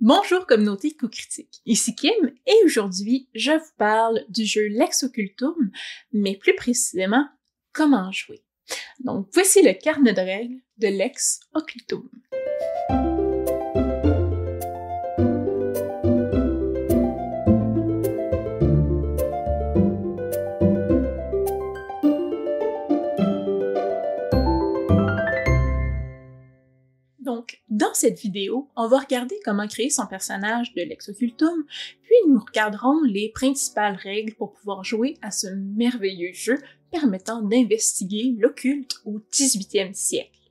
Bonjour communauté co-critique, ici Kim et aujourd'hui je vous parle du jeu Lex Occultum, mais plus précisément comment jouer. Donc voici le carnet de règles de Lex Occultum. Dans cette vidéo, on va regarder comment créer son personnage de Lex Occultum, puis nous regarderons les principales règles pour pouvoir jouer à ce merveilleux jeu permettant d'investiguer l'occulte au 18e siècle.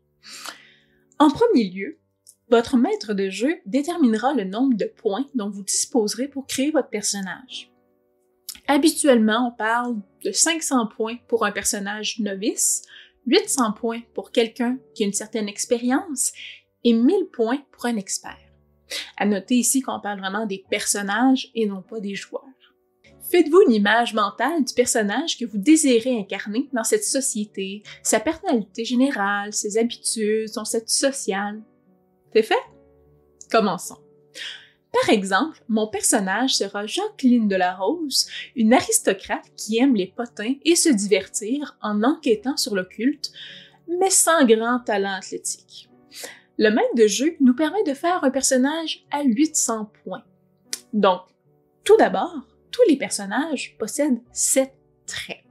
En premier lieu, votre maître de jeu déterminera le nombre de points dont vous disposerez pour créer votre personnage. Habituellement, on parle de 500 points pour un personnage novice, 800 points pour quelqu'un qui a une certaine expérience et 1000 points pour un expert. À noter ici qu'on parle vraiment des personnages et non pas des joueurs. Faites-vous une image mentale du personnage que vous désirez incarner dans cette société, sa personnalité générale, ses habitudes, son statut social. C'est fait? Commençons. Par exemple, mon personnage sera Jacqueline de la Rose, une aristocrate qui aime les potins et se divertir en enquêtant sur l'occulte, mais sans grand talent athlétique. Le maître de jeu nous permet de faire un personnage à 800 points. Donc, tout d'abord, tous les personnages possèdent 7 traits.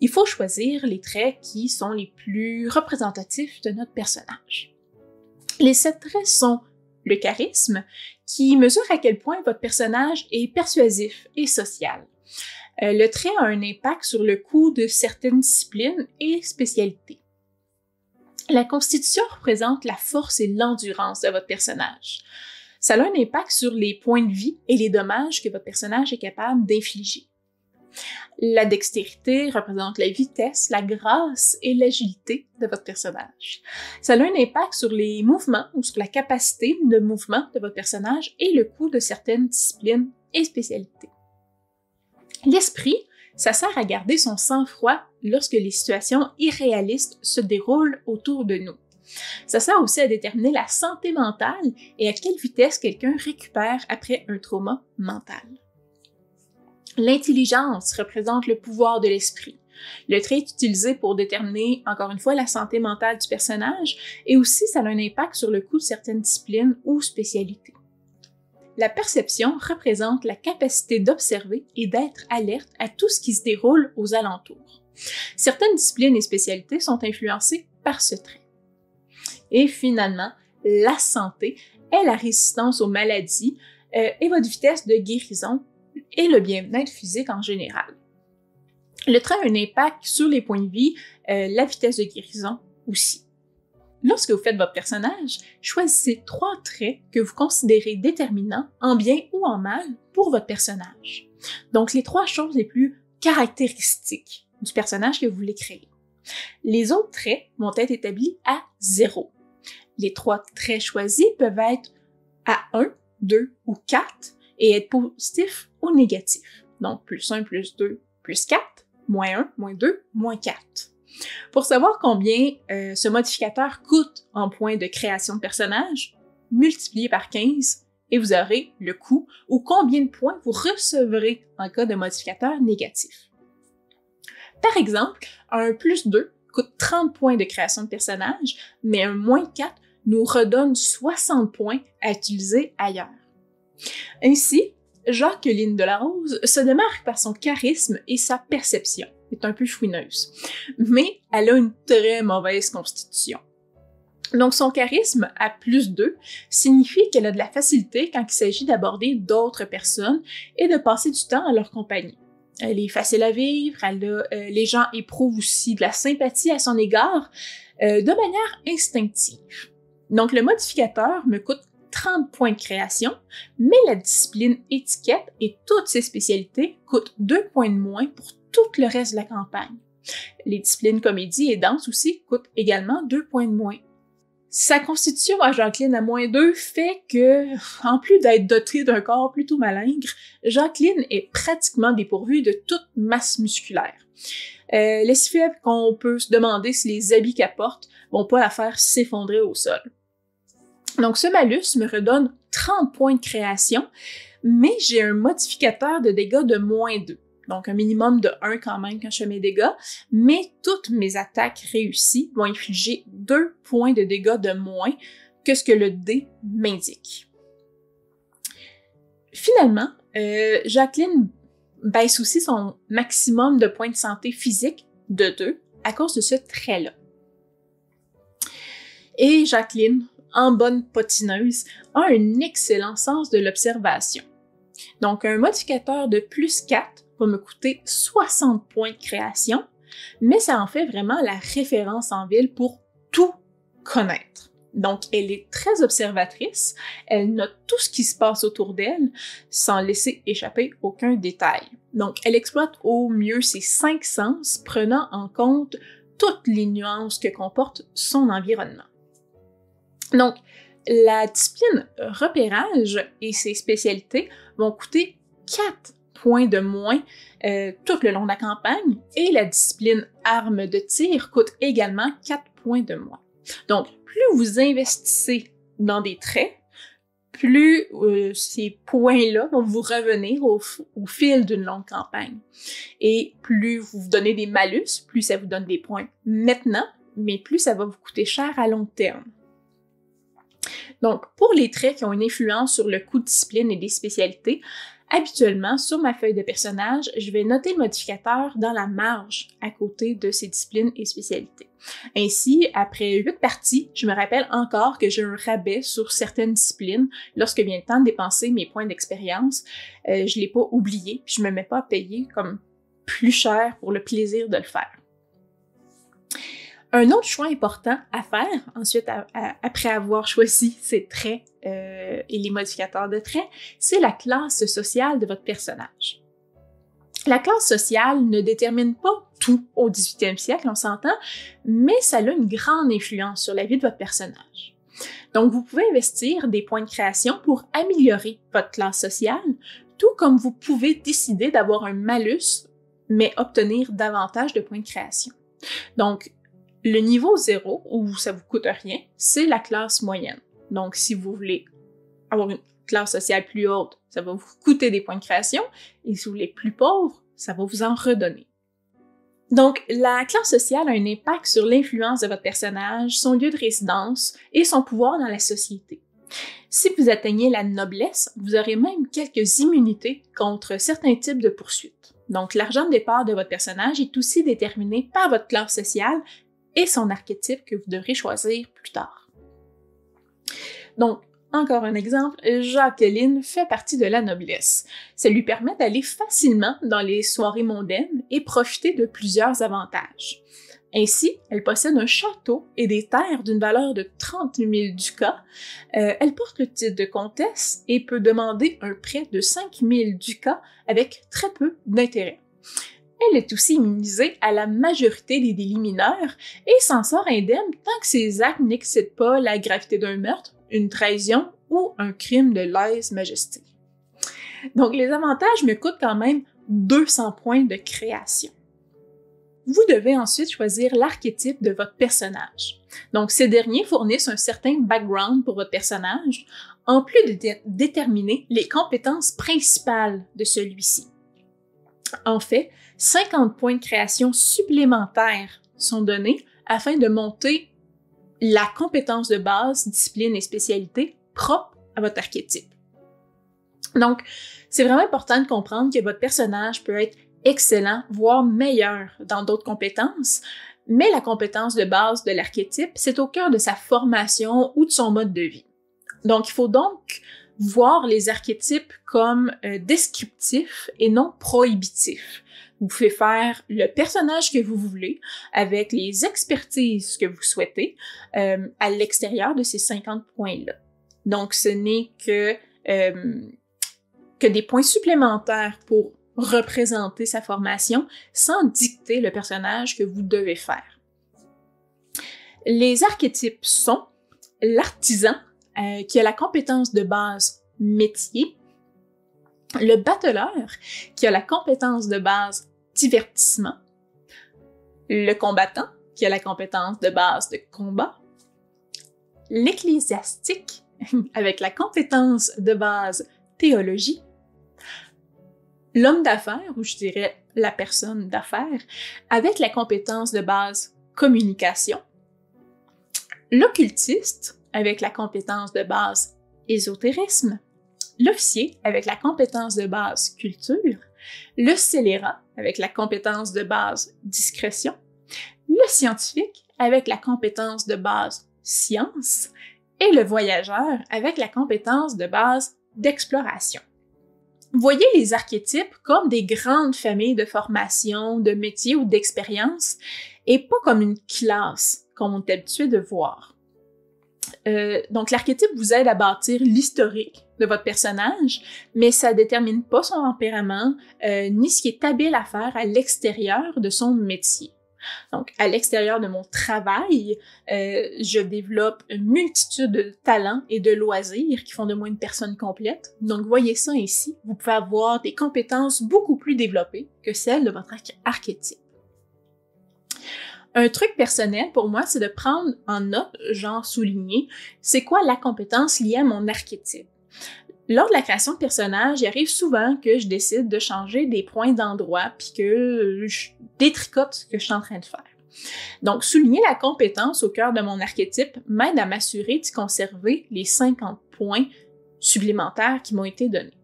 Il faut choisir les traits qui sont les plus représentatifs de notre personnage. Les sept traits sont le charisme, qui mesure à quel point votre personnage est persuasif et social. Euh, le trait a un impact sur le coût de certaines disciplines et spécialités. La constitution représente la force et l'endurance de votre personnage. Ça a un impact sur les points de vie et les dommages que votre personnage est capable d'infliger. La dextérité représente la vitesse, la grâce et l'agilité de votre personnage. Ça a un impact sur les mouvements ou sur la capacité de mouvement de votre personnage et le coût de certaines disciplines et spécialités. L'esprit ça sert à garder son sang-froid lorsque les situations irréalistes se déroulent autour de nous. Ça sert aussi à déterminer la santé mentale et à quelle vitesse quelqu'un récupère après un trauma mental. L'intelligence représente le pouvoir de l'esprit. Le trait est utilisé pour déterminer, encore une fois, la santé mentale du personnage et aussi ça a un impact sur le coût de certaines disciplines ou spécialités. La perception représente la capacité d'observer et d'être alerte à tout ce qui se déroule aux alentours. Certaines disciplines et spécialités sont influencées par ce trait. Et finalement, la santé est la résistance aux maladies euh, et votre vitesse de guérison et le bien-être physique en général. Le trait a un impact sur les points de vie, euh, la vitesse de guérison aussi. Lorsque vous faites votre personnage, choisissez trois traits que vous considérez déterminants, en bien ou en mal, pour votre personnage. Donc, les trois choses les plus caractéristiques du personnage que vous voulez créer. Les autres traits vont être établis à zéro. Les trois traits choisis peuvent être à 1, 2 ou 4 et être positifs ou négatifs. Donc, plus 1, plus 2, plus 4, moins 1, moins 2, moins 4. Pour savoir combien euh, ce modificateur coûte en points de création de personnage, multipliez par 15 et vous aurez le coût ou combien de points vous recevrez en cas de modificateur négatif. Par exemple, un plus 2 coûte 30 points de création de personnage, mais un moins 4 nous redonne 60 points à utiliser ailleurs. Ainsi, Jacqueline Delarose se démarque par son charisme et sa perception est un peu fouineuse. Mais elle a une très mauvaise constitution. Donc son charisme à plus 2 signifie qu'elle a de la facilité quand il s'agit d'aborder d'autres personnes et de passer du temps à leur compagnie. Elle est facile à vivre, euh, les gens éprouvent aussi de la sympathie à son égard euh, de manière instinctive. Donc le modificateur me coûte 30 points de création, mais la discipline étiquette et toutes ses spécialités coûtent 2 points de moins pour tout le reste de la campagne. Les disciplines comédie et danse aussi coûtent également deux points de moins. Sa constitution à Jacqueline à moins 2 fait que, en plus d'être dotée d'un corps plutôt malingre, Jacqueline est pratiquement dépourvue de toute masse musculaire. Euh, les si faible qu'on peut se demander si les habits qu'elle porte vont pas la faire s'effondrer au sol. Donc ce malus me redonne 30 points de création, mais j'ai un modificateur de dégâts de moins 2. Donc un minimum de 1 quand même quand je fais mes dégâts, mais toutes mes attaques réussies vont infliger 2 points de dégâts de moins que ce que le dé m'indique. Finalement, euh, Jacqueline baisse aussi son maximum de points de santé physique de 2 à cause de ce trait-là. Et Jacqueline, en bonne potineuse, a un excellent sens de l'observation. Donc, un modificateur de plus 4 va me coûter 60 points de création, mais ça en fait vraiment la référence en ville pour tout connaître. Donc, elle est très observatrice, elle note tout ce qui se passe autour d'elle sans laisser échapper aucun détail. Donc, elle exploite au mieux ses cinq sens, prenant en compte toutes les nuances que comporte son environnement. Donc, la discipline repérage et ses spécialités vont coûter 4 points de moins euh, tout le long de la campagne et la discipline arme de tir coûte également 4 points de moins. Donc, plus vous investissez dans des traits, plus euh, ces points-là vont vous revenir au, au fil d'une longue campagne. Et plus vous vous donnez des malus, plus ça vous donne des points maintenant, mais plus ça va vous coûter cher à long terme. Donc, pour les traits qui ont une influence sur le coût de discipline et des spécialités, habituellement, sur ma feuille de personnage, je vais noter le modificateur dans la marge à côté de ces disciplines et spécialités. Ainsi, après huit parties, je me rappelle encore que j'ai un rabais sur certaines disciplines lorsque vient le temps de dépenser mes points d'expérience. Euh, je l'ai pas oublié, je me mets pas à payer comme plus cher pour le plaisir de le faire. Un autre choix important à faire, ensuite, après avoir choisi ces traits euh, et les modificateurs de traits, c'est la classe sociale de votre personnage. La classe sociale ne détermine pas tout au 18e siècle, on s'entend, mais ça a une grande influence sur la vie de votre personnage. Donc, vous pouvez investir des points de création pour améliorer votre classe sociale, tout comme vous pouvez décider d'avoir un malus, mais obtenir davantage de points de création. Donc, le niveau 0, où ça vous coûte rien, c'est la classe moyenne. Donc, si vous voulez avoir une classe sociale plus haute, ça va vous coûter des points de création. Et si vous voulez plus pauvre, ça va vous en redonner. Donc, la classe sociale a un impact sur l'influence de votre personnage, son lieu de résidence et son pouvoir dans la société. Si vous atteignez la noblesse, vous aurez même quelques immunités contre certains types de poursuites. Donc, l'argent de départ de votre personnage est aussi déterminé par votre classe sociale et son archétype que vous devrez choisir plus tard. Donc, encore un exemple, Jacqueline fait partie de la noblesse. Ça lui permet d'aller facilement dans les soirées mondaines et profiter de plusieurs avantages. Ainsi, elle possède un château et des terres d'une valeur de 30 000 ducats. Euh, elle porte le titre de comtesse et peut demander un prêt de 5 000 ducats avec très peu d'intérêt. Elle est aussi immunisée à la majorité des délits mineurs et s'en sort indemne tant que ses actes n'excèdent pas la gravité d'un meurtre, une trahison ou un crime de lèse-majesté. Donc les avantages me coûtent quand même 200 points de création. Vous devez ensuite choisir l'archétype de votre personnage. Donc ces derniers fournissent un certain background pour votre personnage, en plus de déterminer les compétences principales de celui-ci. En fait, 50 points de création supplémentaires sont donnés afin de monter la compétence de base, discipline et spécialité propre à votre archétype. Donc, c'est vraiment important de comprendre que votre personnage peut être excellent, voire meilleur dans d'autres compétences, mais la compétence de base de l'archétype, c'est au cœur de sa formation ou de son mode de vie. Donc, il faut donc voir les archétypes comme euh, descriptifs et non prohibitifs. Vous pouvez faire le personnage que vous voulez avec les expertises que vous souhaitez euh, à l'extérieur de ces 50 points-là. Donc, ce n'est que, euh, que des points supplémentaires pour représenter sa formation sans dicter le personnage que vous devez faire. Les archétypes sont l'artisan, euh, qui a la compétence de base métier, le battleur, qui a la compétence de base divertissement, le combattant, qui a la compétence de base de combat, l'ecclésiastique, avec la compétence de base théologie, l'homme d'affaires, ou je dirais la personne d'affaires, avec la compétence de base communication, l'occultiste, avec la compétence de base ésotérisme, l'officier, avec la compétence de base culture, le scélérat, avec la compétence de base discrétion, le scientifique, avec la compétence de base science, et le voyageur, avec la compétence de base d'exploration. Voyez les archétypes comme des grandes familles de formation, de métiers ou d'expériences, et pas comme une classe, comme on est habitué de voir. Euh, donc, l'archétype vous aide à bâtir l'historique de votre personnage, mais ça détermine pas son tempérament, euh, ni ce qui est habile à faire à l'extérieur de son métier. Donc, à l'extérieur de mon travail, euh, je développe une multitude de talents et de loisirs qui font de moi une personne complète. Donc, voyez ça ici. Vous pouvez avoir des compétences beaucoup plus développées que celles de votre archétype. Un truc personnel pour moi, c'est de prendre en note, genre souligner, c'est quoi la compétence liée à mon archétype. Lors de la création de personnage, il arrive souvent que je décide de changer des points d'endroit puis que je détricote ce que je suis en train de faire. Donc, souligner la compétence au cœur de mon archétype m'aide à m'assurer de conserver les 50 points supplémentaires qui m'ont été donnés.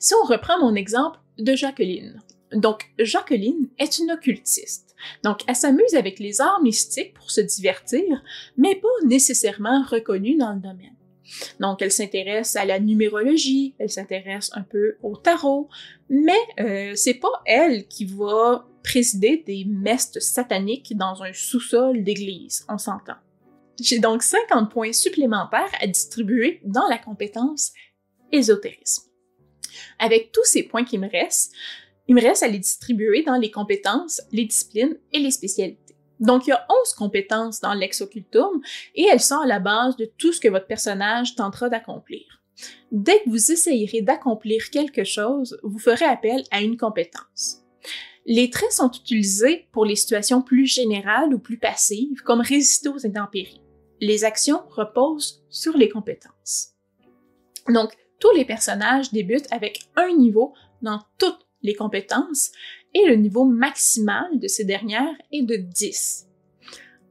Si on reprend mon exemple de Jacqueline. Donc, Jacqueline est une occultiste. Donc, elle s'amuse avec les arts mystiques pour se divertir, mais pas nécessairement reconnue dans le domaine. Donc, elle s'intéresse à la numérologie, elle s'intéresse un peu au tarot, mais euh, c'est pas elle qui va présider des mestes sataniques dans un sous-sol d'église, on s'entend. J'ai donc 50 points supplémentaires à distribuer dans la compétence ésotérisme. Avec tous ces points qui me restent, il me reste à les distribuer dans les compétences, les disciplines et les spécialités. Donc, il y a 11 compétences dans l'ex-occultum et elles sont à la base de tout ce que votre personnage tentera d'accomplir. Dès que vous essayerez d'accomplir quelque chose, vous ferez appel à une compétence. Les traits sont utilisés pour les situations plus générales ou plus passives, comme résister aux intempéries. Les actions reposent sur les compétences. Donc, tous les personnages débutent avec un niveau dans toutes les compétences et le niveau maximal de ces dernières est de 10.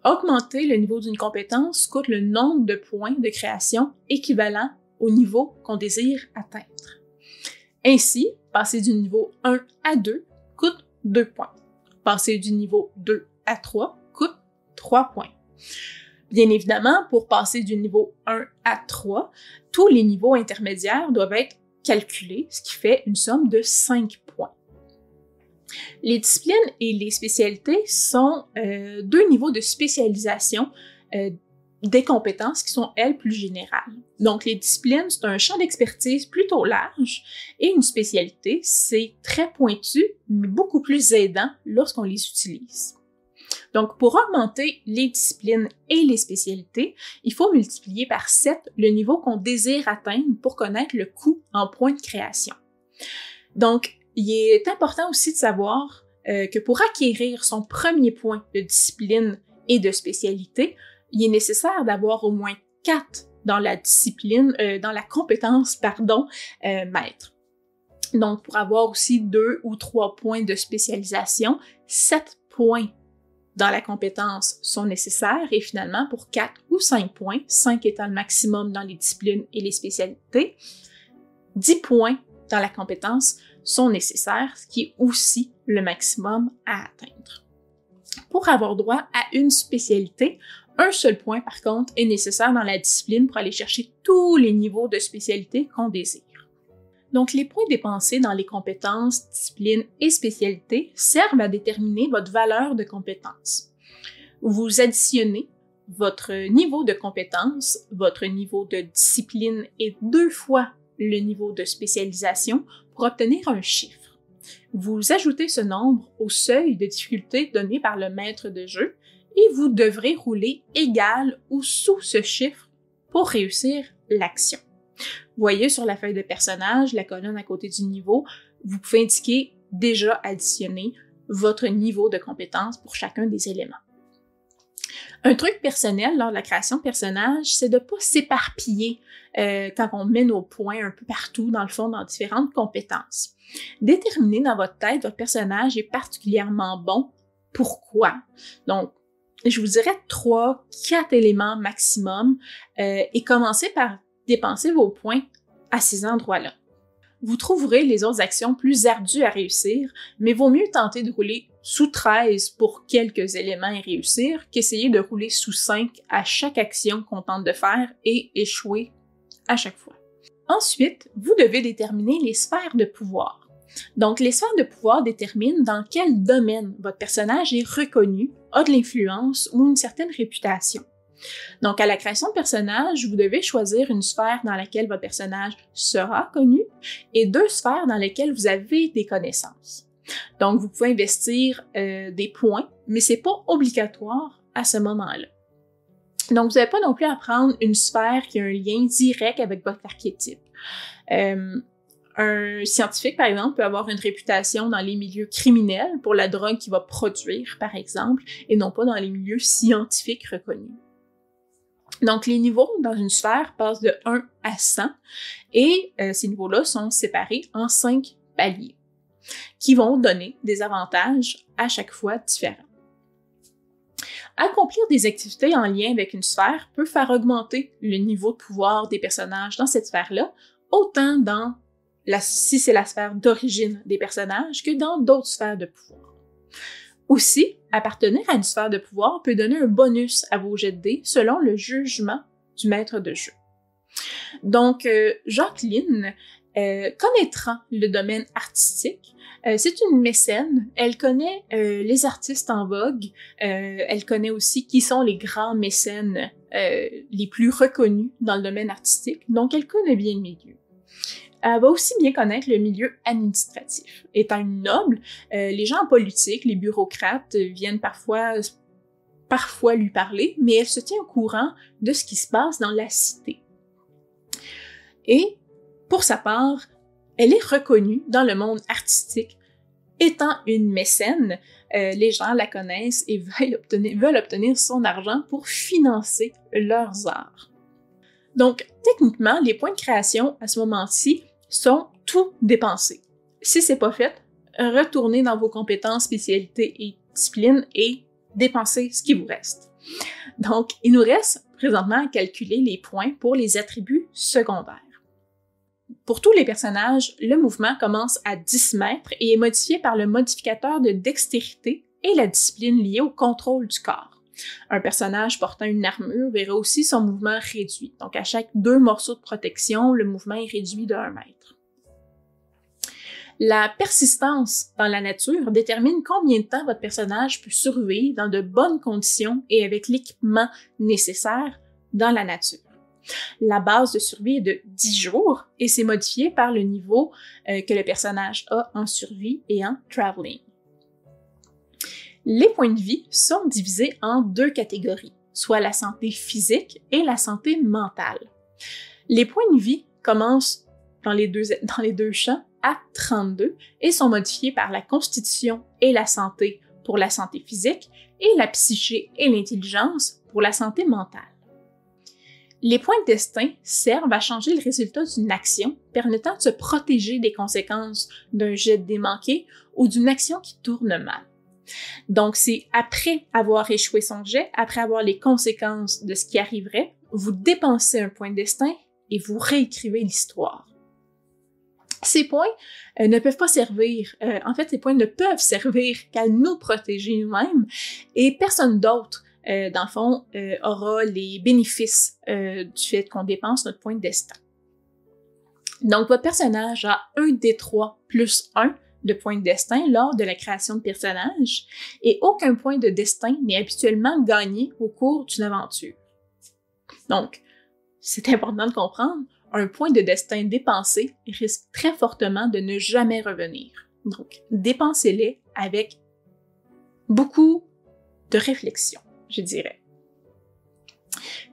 Augmenter le niveau d'une compétence coûte le nombre de points de création équivalent au niveau qu'on désire atteindre. Ainsi, passer du niveau 1 à 2 coûte 2 points. Passer du niveau 2 à 3 coûte 3 points. Bien évidemment, pour passer du niveau 1 à 3, tous les niveaux intermédiaires doivent être calculés, ce qui fait une somme de 5 points. Les disciplines et les spécialités sont euh, deux niveaux de spécialisation euh, des compétences qui sont, elles, plus générales. Donc, les disciplines, c'est un champ d'expertise plutôt large et une spécialité, c'est très pointu, mais beaucoup plus aidant lorsqu'on les utilise. Donc, pour augmenter les disciplines et les spécialités, il faut multiplier par 7 le niveau qu'on désire atteindre pour connaître le coût en points de création. Donc, il est important aussi de savoir euh, que pour acquérir son premier point de discipline et de spécialité, il est nécessaire d'avoir au moins quatre dans la discipline, euh, dans la compétence, pardon, euh, maître. Donc, pour avoir aussi deux ou trois points de spécialisation, sept points dans la compétence sont nécessaires et finalement, pour quatre ou cinq points, cinq étant le maximum dans les disciplines et les spécialités, dix points dans la compétence sont nécessaires, ce qui est aussi le maximum à atteindre. Pour avoir droit à une spécialité, un seul point, par contre, est nécessaire dans la discipline pour aller chercher tous les niveaux de spécialité qu'on désire. Donc, les points dépensés dans les compétences, disciplines et spécialités servent à déterminer votre valeur de compétence. Vous additionnez votre niveau de compétence, votre niveau de discipline et deux fois le niveau de spécialisation pour obtenir un chiffre. Vous ajoutez ce nombre au seuil de difficulté donné par le maître de jeu et vous devrez rouler égal ou sous ce chiffre pour réussir l'action. Voyez sur la feuille de personnage, la colonne à côté du niveau, vous pouvez indiquer déjà additionner votre niveau de compétence pour chacun des éléments. Un truc personnel lors de la création de personnage, c'est de pas s'éparpiller euh, quand on met nos points un peu partout, dans le fond, dans différentes compétences. Déterminer dans votre tête votre personnage est particulièrement bon. Pourquoi? Donc, je vous dirais trois, quatre éléments maximum euh, et commencez par dépenser vos points à ces endroits-là. Vous trouverez les autres actions plus ardues à réussir, mais vaut mieux tenter de rouler sous 13 pour quelques éléments et réussir qu'essayer de rouler sous 5 à chaque action qu'on tente de faire et échouer à chaque fois. Ensuite, vous devez déterminer les sphères de pouvoir. Donc, les sphères de pouvoir déterminent dans quel domaine votre personnage est reconnu, a de l'influence ou une certaine réputation. Donc, à la création de personnage, vous devez choisir une sphère dans laquelle votre personnage sera connu et deux sphères dans lesquelles vous avez des connaissances. Donc, vous pouvez investir euh, des points, mais c'est pas obligatoire à ce moment-là. Donc, vous n'avez pas non plus à prendre une sphère qui a un lien direct avec votre archétype. Euh, un scientifique, par exemple, peut avoir une réputation dans les milieux criminels pour la drogue qu'il va produire, par exemple, et non pas dans les milieux scientifiques reconnus. Donc, les niveaux dans une sphère passent de 1 à 100 et euh, ces niveaux-là sont séparés en 5 paliers qui vont donner des avantages à chaque fois différents. Accomplir des activités en lien avec une sphère peut faire augmenter le niveau de pouvoir des personnages dans cette sphère-là, autant dans la, si c'est la sphère d'origine des personnages que dans d'autres sphères de pouvoir. Aussi, appartenir à une sphère de pouvoir peut donner un bonus à vos jets de dés selon le jugement du maître de jeu. Donc, euh, Jacqueline, euh, connaîtra le domaine artistique, euh, c'est une mécène. Elle connaît euh, les artistes en vogue. Elle connaît aussi qui sont les grands mécènes les plus reconnus dans le domaine artistique. Donc, elle connaît bien le milieu. Elle va aussi bien connaître le milieu administratif. Étant une noble, les gens en politique, les bureaucrates viennent parfois parfois lui parler, mais elle se tient au courant de ce qui se passe dans la cité. Et pour sa part, elle est reconnue dans le monde artistique. Étant une mécène, euh, les gens la connaissent et veulent obtenir son argent pour financer leurs arts. Donc, techniquement, les points de création à ce moment-ci sont tout dépensés. Si c'est pas fait, retournez dans vos compétences, spécialités et disciplines et dépensez ce qui vous reste. Donc, il nous reste présentement à calculer les points pour les attributs secondaires. Pour tous les personnages, le mouvement commence à 10 mètres et est modifié par le modificateur de dextérité et la discipline liée au contrôle du corps. Un personnage portant une armure verra aussi son mouvement réduit. Donc à chaque deux morceaux de protection, le mouvement est réduit de 1 mètre. La persistance dans la nature détermine combien de temps votre personnage peut survivre dans de bonnes conditions et avec l'équipement nécessaire dans la nature. La base de survie est de 10 jours et c'est modifié par le niveau euh, que le personnage a en survie et en traveling. Les points de vie sont divisés en deux catégories, soit la santé physique et la santé mentale. Les points de vie commencent dans les deux, champs à 32 et sont modifiés par la constitution et la santé pour la santé physique et la psyché et l'intelligence pour la santé mentale. Les points de destin servent à changer le résultat d'une action, permettant de se protéger des conséquences d'un jet démanqué ou d'une action qui tourne mal. Donc, c'est après avoir échoué son jet, après avoir les conséquences de ce qui arriverait, vous dépensez un point de destin et vous réécrivez l'histoire. Ces points euh, ne peuvent pas servir, euh, en fait, ces points ne peuvent servir qu'à nous protéger nous-mêmes et personne d'autre euh, dans le fond, aura les bénéfices du fait qu'on dépense notre point de destin. Donc, votre personnage a un des trois plus un de points de destin lors de la création de personnage et aucun point de destin n'est habituellement gagné au cours d'une aventure. Donc, c'est important de comprendre, un point de destin dépensé risque très fortement de ne jamais revenir. Donc, dépensez-les avec beaucoup de réflexion je dirais.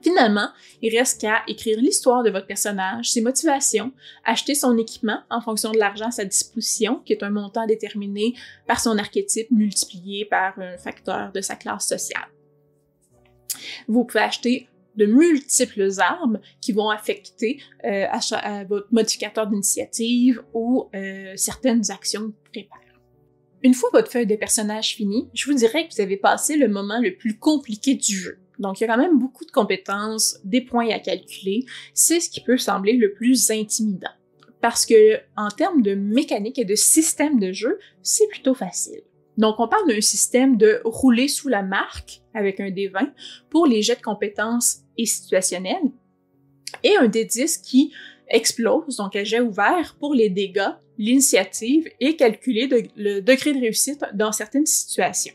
Finalement, il reste qu'à écrire l'histoire de votre personnage, ses motivations, acheter son équipement en fonction de l'argent à sa disposition, qui est un montant déterminé par son archétype multiplié par un facteur de sa classe sociale. Vous pouvez acheter de multiples armes qui vont affecter euh, votre modificateur d'initiative ou euh, certaines actions préparées. Une fois votre feuille de personnage finie, je vous dirais que vous avez passé le moment le plus compliqué du jeu. Donc, il y a quand même beaucoup de compétences, des points à calculer. C'est ce qui peut sembler le plus intimidant. Parce que, en termes de mécanique et de système de jeu, c'est plutôt facile. Donc, on parle d'un système de rouler sous la marque avec un D20 pour les jets de compétences et situationnels et un D10 qui explose, donc un jet ouvert pour les dégâts, l'initiative et calculer le degré de réussite dans certaines situations.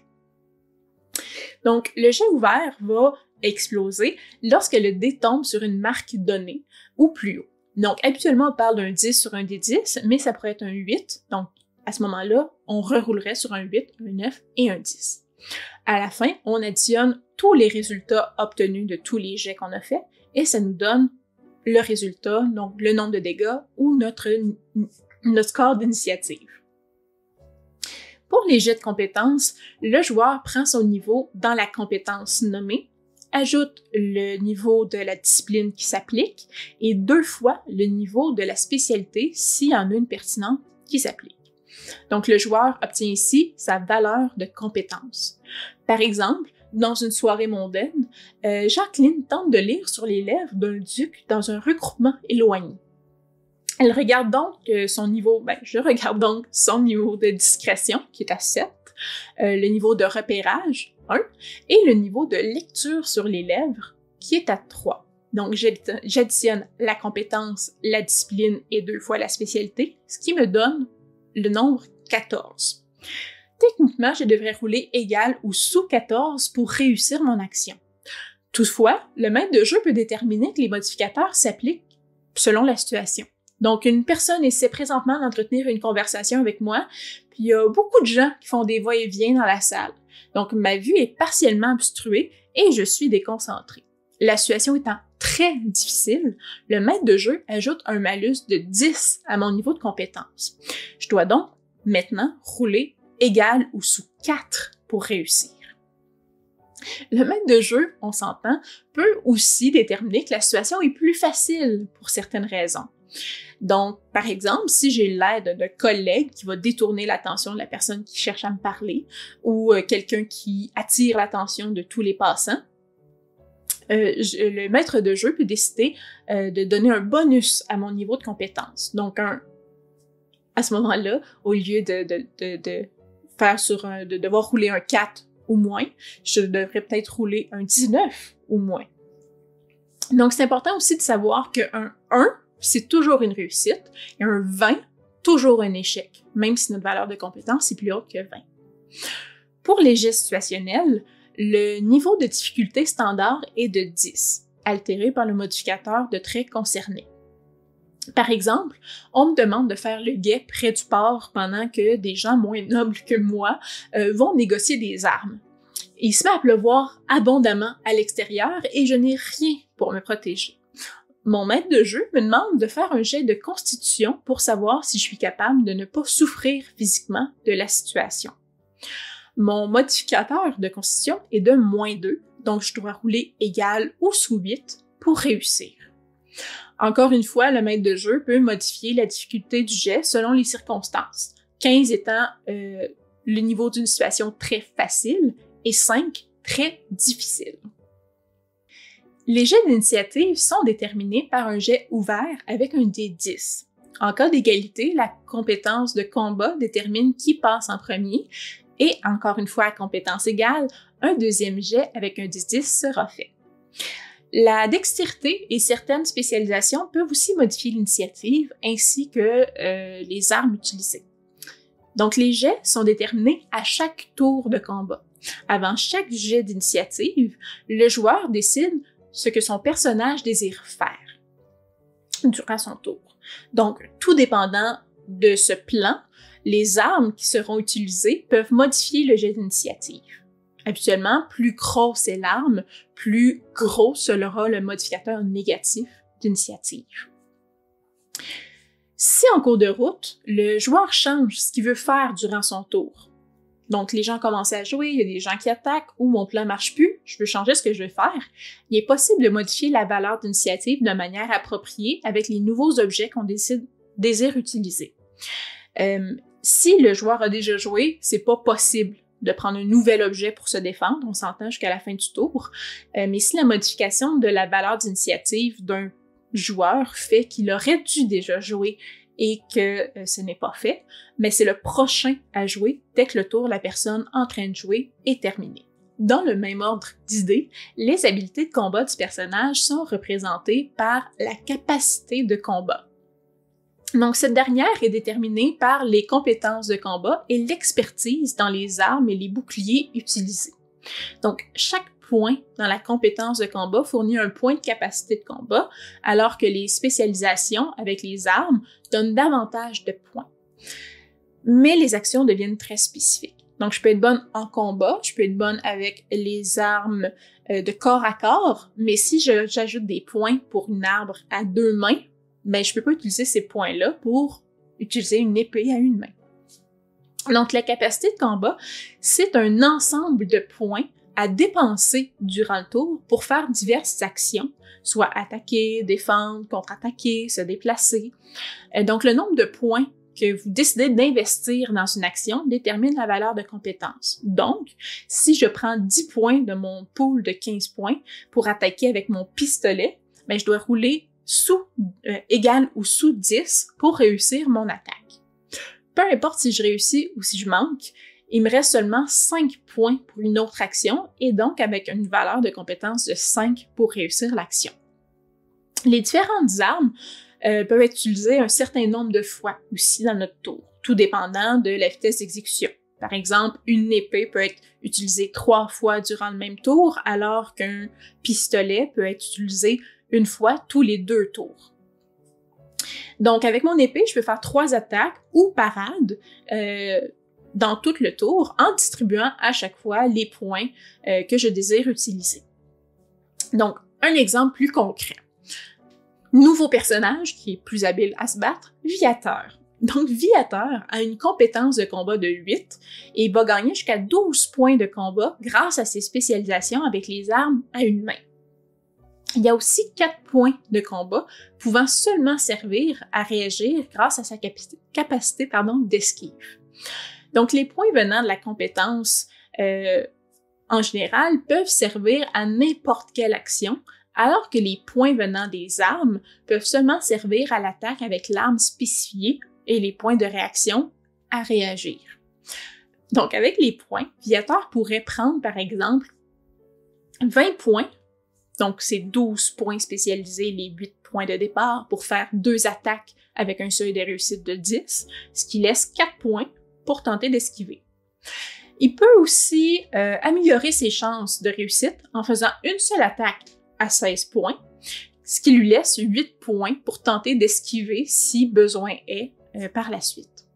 Donc, le jet ouvert va exploser lorsque le dé tombe sur une marque donnée ou plus haut. Donc, habituellement, on parle d'un 10 sur un D10, mais ça pourrait être un 8. Donc, à ce moment-là, on reroulerait sur un 8, un 9 et un 10. À la fin, on additionne tous les résultats obtenus de tous les jets qu'on a fait et ça nous donne le résultat, donc le nombre de dégâts ou notre score d'initiative. Pour les jets de compétences, le joueur prend son niveau dans la compétence nommée, ajoute le niveau de la discipline qui s'applique et deux fois le niveau de la spécialité s'il y en a une pertinente qui s'applique. Donc, le joueur obtient ici sa valeur de compétence. Par exemple, dans une soirée mondaine, euh, Jacqueline tente de lire sur les lèvres d'un duc dans un regroupement éloigné. Elle regarde donc euh, son niveau, ben, je regarde donc son niveau de discrétion, qui est à 7, euh, le niveau de repérage, 1, et le niveau de lecture sur les lèvres, qui est à 3. Donc, j'additionne la compétence, la discipline et deux fois la spécialité, ce qui me donne le nombre 14. Techniquement, je devrais rouler égal ou sous 14 pour réussir mon action. Toutefois, le maître de jeu peut déterminer que les modificateurs s'appliquent selon la situation. Donc, une personne essaie présentement d'entretenir une conversation avec moi, puis il y a beaucoup de gens qui font des va-et-vient dans la salle. Donc, ma vue est partiellement obstruée et je suis déconcentrée. La situation étant très difficile, le maître de jeu ajoute un malus de 10 à mon niveau de compétence. Je dois donc maintenant rouler égal ou sous 4 pour réussir. Le maître de jeu, on s'entend, peut aussi déterminer que la situation est plus facile pour certaines raisons. Donc, par exemple, si j'ai l'aide d'un collègue qui va détourner l'attention de la personne qui cherche à me parler ou euh, quelqu'un qui attire l'attention de tous les passants, euh, le maître de jeu peut décider euh, de donner un bonus à mon niveau de compétence. Donc, un, à ce moment-là, au lieu de, de, faire sur un, de devoir rouler un 4 ou moins, je devrais peut-être rouler un 19 ou moins. Donc, c'est important aussi de savoir qu'un 1, c'est toujours une réussite, et un 20, toujours un échec, même si notre valeur de compétence est plus haute que 20. Pour les gestes situationnels, le niveau de difficulté standard est de 10, altéré par le modificateur de trait concerné. Par exemple, on me demande de faire le guet près du port pendant que des gens moins nobles que moi euh, vont négocier des armes. Il se met à pleuvoir abondamment à l'extérieur et je n'ai rien pour me protéger. Mon maître de jeu me demande de faire un jet de constitution pour savoir si je suis capable de ne pas souffrir physiquement de la situation. Mon modificateur de constitution est de moins 2, donc je dois rouler égal ou sous 8 pour réussir. Encore une fois, le maître de jeu peut modifier la difficulté du jet selon les circonstances, 15 étant euh, le niveau d'une situation très facile et 5 très difficile. Les jets d'initiative sont déterminés par un jet ouvert avec un D10. En cas d'égalité, la compétence de combat détermine qui passe en premier et encore une fois, à compétence égale, un deuxième jet avec un 10-10 sera fait. La dextérité et certaines spécialisations peuvent aussi modifier l'initiative ainsi que euh, les armes utilisées. Donc les jets sont déterminés à chaque tour de combat. Avant chaque jet d'initiative, le joueur décide ce que son personnage désire faire durant son tour. Donc, tout dépendant de ce plan, les armes qui seront utilisées peuvent modifier le jet d'initiative. Habituellement, plus grosse est l'arme, plus gros sera le modificateur négatif d'initiative. Si en cours de route, le joueur change ce qu'il veut faire durant son tour, Donc, les gens commencent à jouer, il y a des gens qui attaquent ou mon plan marche plus, je veux changer ce que je veux faire. Il est possible de modifier la valeur d'initiative de manière appropriée avec les nouveaux objets qu'on désire utiliser. Euh, si le joueur a déjà joué, c'est pas possible de prendre un nouvel objet pour se défendre, on s'entend jusqu'à la fin du tour. Euh, mais si la modification de la valeur d'initiative d'un joueur fait qu'il aurait dû déjà jouer et que euh, ce n'est pas fait, mais c'est le prochain à jouer dès que le tour la personne en train de jouer est terminé. Dans le même ordre d'idées, les habiletés de combat du personnage sont représentées par la capacité de combat. Donc, cette dernière est déterminée par les compétences de combat et l'expertise dans les armes et les boucliers utilisés. Donc, chaque point dans la compétence de combat fournit un point de capacité de combat, alors que les spécialisations avec les armes donnent davantage de points. Mais les actions deviennent très spécifiques. Donc, je peux être bonne en combat, je peux être bonne avec les armes euh, de corps à corps, mais si j'ajoute des points pour une arbre à deux mains, ben, je peux pas utiliser ces points-là pour utiliser une épée à une main. Donc, la capacité de combat, c'est un ensemble de points à dépenser durant le tour pour faire diverses actions, soit attaquer, défendre, contre-attaquer, se déplacer. Euh, donc, le nombre de points que vous décidez d'investir dans une action détermine la valeur de compétence. Donc, si je prends 10 points de mon pool de 15 points pour attaquer avec mon pistolet, ben, je dois rouler sous, euh, égal ou sous 10 pour réussir mon attaque. Peu importe si je réussis ou si je manque, il me reste seulement 5 points pour une autre action et donc avec une valeur de compétence de 5 pour réussir l'action. Les différentes armes euh, peuvent être utilisées un certain nombre de fois aussi dans notre tour, tout dépendant de la vitesse d'exécution. Par exemple, une épée peut être utilisée trois fois durant le même tour, alors qu'un pistolet peut être utilisé une fois tous les deux tours. Donc, avec mon épée, je peux faire trois attaques ou parades euh, dans tout le tour en distribuant à chaque fois les points euh, que je désire utiliser. Donc, un exemple plus concret. Nouveau personnage qui est plus habile à se battre, Viateur. Donc, Viateur a une compétence de combat de 8 et va gagner jusqu'à 12 points de combat grâce à ses spécialisations avec les armes à une main. Il y a aussi quatre points de combat pouvant seulement servir à réagir grâce à sa capacité d'esquive. Donc, les points venant de la compétence euh, en général peuvent servir à n'importe quelle action, alors que les points venant des armes peuvent seulement servir à l'attaque avec l'arme spécifiée et les points de réaction à réagir. Donc, avec les points, Viator pourrait prendre, par exemple, 20 points donc, c'est 12 points spécialisés, les 8 points de départ pour faire deux attaques avec un seuil de réussite de 10, ce qui laisse 4 points pour tenter d'esquiver. Il peut aussi euh, améliorer ses chances de réussite en faisant une seule attaque à 16 points, ce qui lui laisse 8 points pour tenter d'esquiver si besoin est euh, par la suite.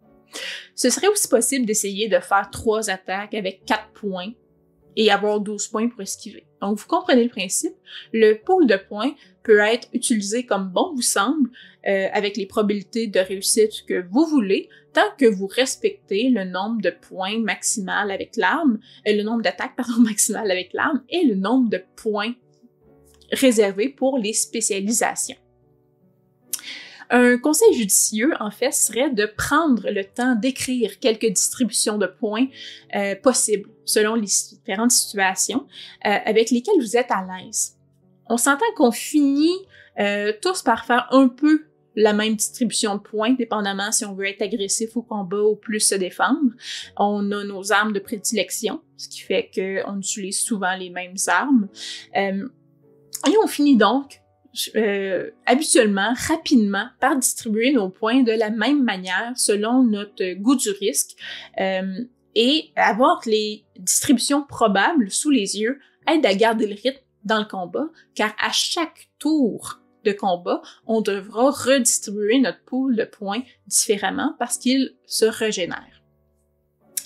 Ce serait aussi possible d'essayer de faire trois attaques avec 4 points et avoir 12 points pour esquiver. Donc, vous comprenez le principe. Le pool de points peut être utilisé comme bon vous semble, euh, avec les probabilités de réussite que vous voulez, tant que vous respectez le nombre de points maximal avec l'arme, euh, le nombre d'attaques, pardon, maximal avec l'arme, et le nombre de points réservés pour les spécialisations. Un conseil judicieux, en fait, serait de prendre le temps d'écrire quelques distributions de points euh, possibles selon les différentes situations avec lesquelles vous êtes à l'aise. On s'entend qu'on finit euh, tous par faire un peu la même distribution de points, dépendamment si on veut être agressif au combat ou plus se défendre. On a nos armes de prédilection, ce qui fait qu'on utilise souvent les mêmes armes. Euh, et on finit donc euh, habituellement, rapidement, par distribuer nos points de la même manière selon notre goût du risque et avoir les distributions probables sous les yeux aide à garder le rythme dans le combat, car à chaque tour de combat, on devra redistribuer notre pool de points différemment parce qu'il se régénère.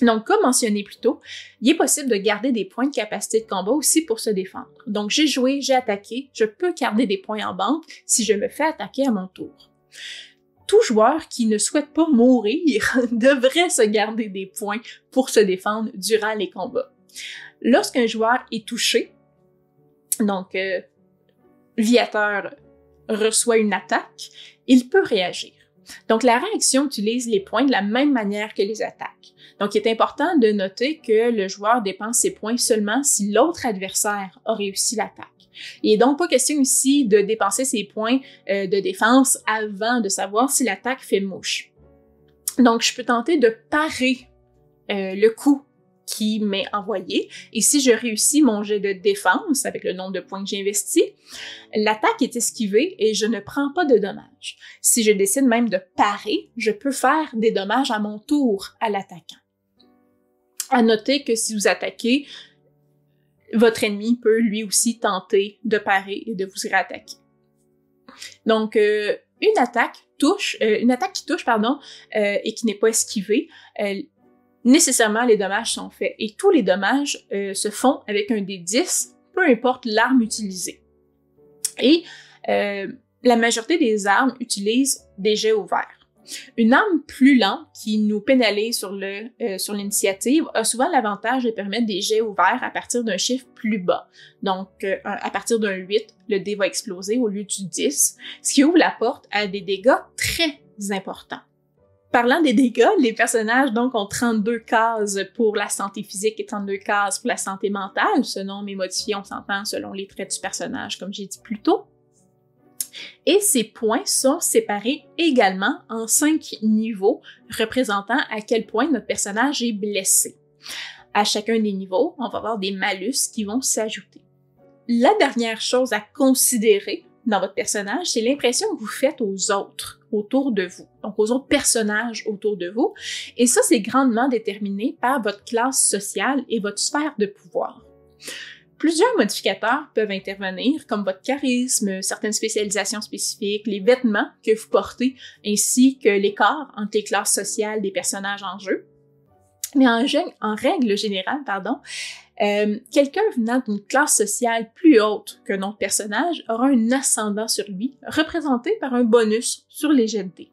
Donc, comme mentionné plus tôt, il est possible de garder des points de capacité de combat aussi pour se défendre. Donc, j'ai joué, j'ai attaqué, je peux garder des points en banque si je me fais attaquer à mon tour. tout joueur qui ne souhaite pas mourir devrait se garder des points pour se défendre durant les combats. Lorsqu'un joueur est touché, donc euh, Viateur reçoit une attaque, il peut réagir. Donc la réaction utilise les points de la même manière que les attaques. Donc il est important de noter que le joueur dépense ses points seulement si l'autre adversaire a réussi l'attaque. Il n'est donc pas question ici de dépenser ses points euh, de défense avant de savoir si l'attaque fait mouche. Donc je peux tenter de parer euh, le coup qui m'est envoyé. Et si je réussis mon jet de défense avec le nombre de points que j'ai investi, l'attaque est esquivée et je ne prends pas de dommages. Si je décide même de parer, je peux faire des dommages à mon tour à l'attaquant. À noter que si vous attaquez, votre ennemi peut lui aussi tenter de parer et de vous réattaquer. Donc, euh, une attaque touche, euh, une attaque qui touche, pardon, euh, et qui n'est pas esquivée, nécessairement les dommages sont faits. Et tous les dommages euh, se font avec un des 10, peu importe l'arme utilisée. Et euh, la majorité des armes utilisent des jets ouverts. Une arme plus lente qui nous pénalise euh, sur l'initiative a souvent l'avantage de permettre des jets ouverts à partir d'un chiffre plus bas. Donc à partir d'un 8, le dé va exploser au lieu du 10, ce qui ouvre la porte à des dégâts très importants. Parlant des dégâts, les personnages donc ont 32 cases pour la santé physique et 32 cases pour la santé mentale. Ce nombre est modifié, on s'entend, selon les traits du personnage, comme j'ai dit plus tôt. Et ces points sont séparés également en cinq niveaux représentant à quel point notre personnage est blessé. À chacun des niveaux, on va avoir des malus qui vont s'ajouter. La dernière chose à considérer dans votre personnage, c'est l'impression que vous faites aux autres autour de vous, donc aux autres personnages autour de vous. Et ça, c'est grandement déterminé par votre classe sociale et votre sphère de pouvoir. Plusieurs modificateurs peuvent intervenir, comme votre charisme, certaines spécialisations spécifiques, les vêtements que vous portez, ainsi que l'écart entre les classes sociales des personnages en jeu. Mais en, règle générale, pardon, euh, quelqu'un venant d'une classe sociale plus haute qu'un autre personnage aura un ascendant sur lui, représenté par un bonus sur les jets de dés.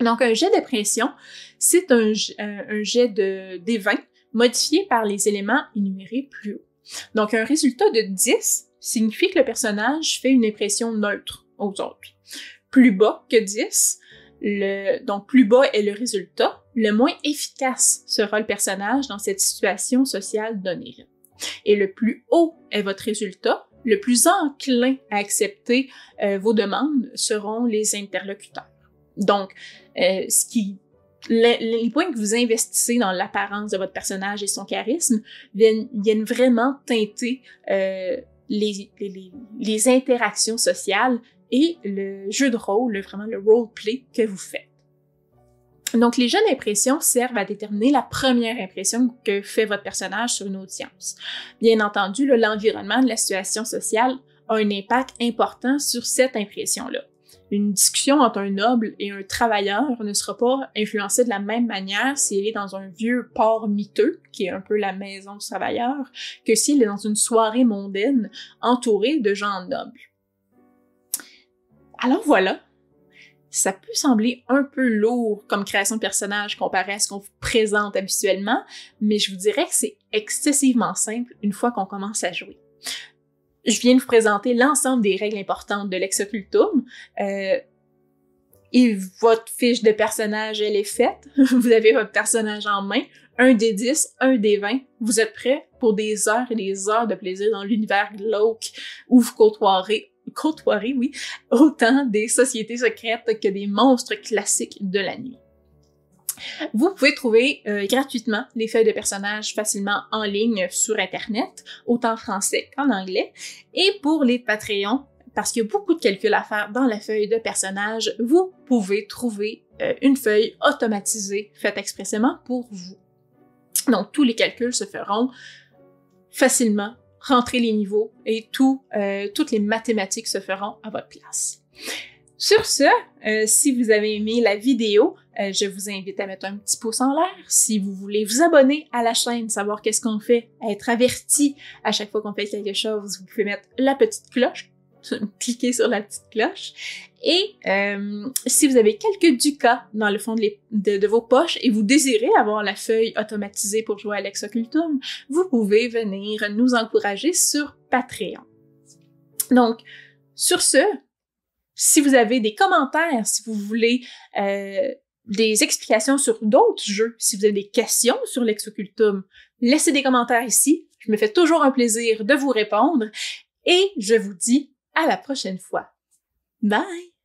Donc, un jet de pression, c'est un, un, jet de d modifié par les éléments énumérés plus haut. Donc, un résultat de 10 signifie que le personnage fait une impression neutre aux autres. Plus bas que 10, le, donc plus bas est le résultat, le moins efficace sera le personnage dans cette situation sociale donnée. Et le plus haut est votre résultat, le plus enclin à accepter euh, vos demandes seront les interlocuteurs. Donc, euh, ce qui les, points que vous investissez dans l'apparence de votre personnage et son charisme viennent, vraiment teinter euh, les, interactions sociales et le jeu de rôle, vraiment le roleplay que vous faites. Donc, les jeunes impressions servent à déterminer la première impression que fait votre personnage sur une audience. Bien entendu, l'environnement de la situation sociale a un impact important sur cette impression-là. Une discussion entre un noble et un travailleur ne sera pas influencée de la même manière s'il est dans un vieux port miteux, qui est un peu la maison du travailleur, que s'il est dans une soirée mondaine entourée de gens nobles. Alors voilà, ça peut sembler un peu lourd comme création de personnage comparé à ce qu'on vous présente habituellement, mais je vous dirais que c'est excessivement simple une fois qu'on commence à jouer. Je viens de vous présenter l'ensemble des règles importantes de l'exocultum. Euh, et votre fiche de personnage, elle est faite. vous avez votre personnage en main, un des 10, un des 20. Vous êtes prêts pour des heures et des heures de plaisir dans l'univers glauque où vous côtoierez côtoierer, oui, autant des sociétés secrètes que des monstres classiques de la nuit. Vous pouvez trouver euh, gratuitement les feuilles de personnages facilement en ligne sur Internet, autant en français qu'en anglais. Et pour les Patreons, parce qu'il y a beaucoup de calculs à faire dans la feuille de personnage, vous pouvez trouver euh, une feuille automatisée faite expressément pour vous. Donc tous les calculs se feront facilement rentrer les niveaux et euh, toutes les mathématiques se feront à votre place. Sur ce, euh, si vous avez aimé la vidéo, euh, je vous invite à mettre un petit pouce en l'air. Si vous voulez vous abonner à la chaîne, savoir qu'est-ce qu'on fait, être averti à chaque fois qu'on fait quelque chose, vous pouvez mettre la petite cloche cliquez sur la petite cloche. Et euh, si vous avez quelques ducats dans le fond de, vos poches et vous désirez avoir la feuille automatisée pour jouer à l'Exocultum, vous pouvez venir nous encourager sur Patreon. Donc, sur ce, si vous avez des commentaires, si vous voulez euh, des explications sur d'autres jeux, si vous avez des questions sur l'Exocultum, laissez des commentaires ici. Je me fais toujours un plaisir de vous répondre et je vous dis à la prochaine fois. Bye!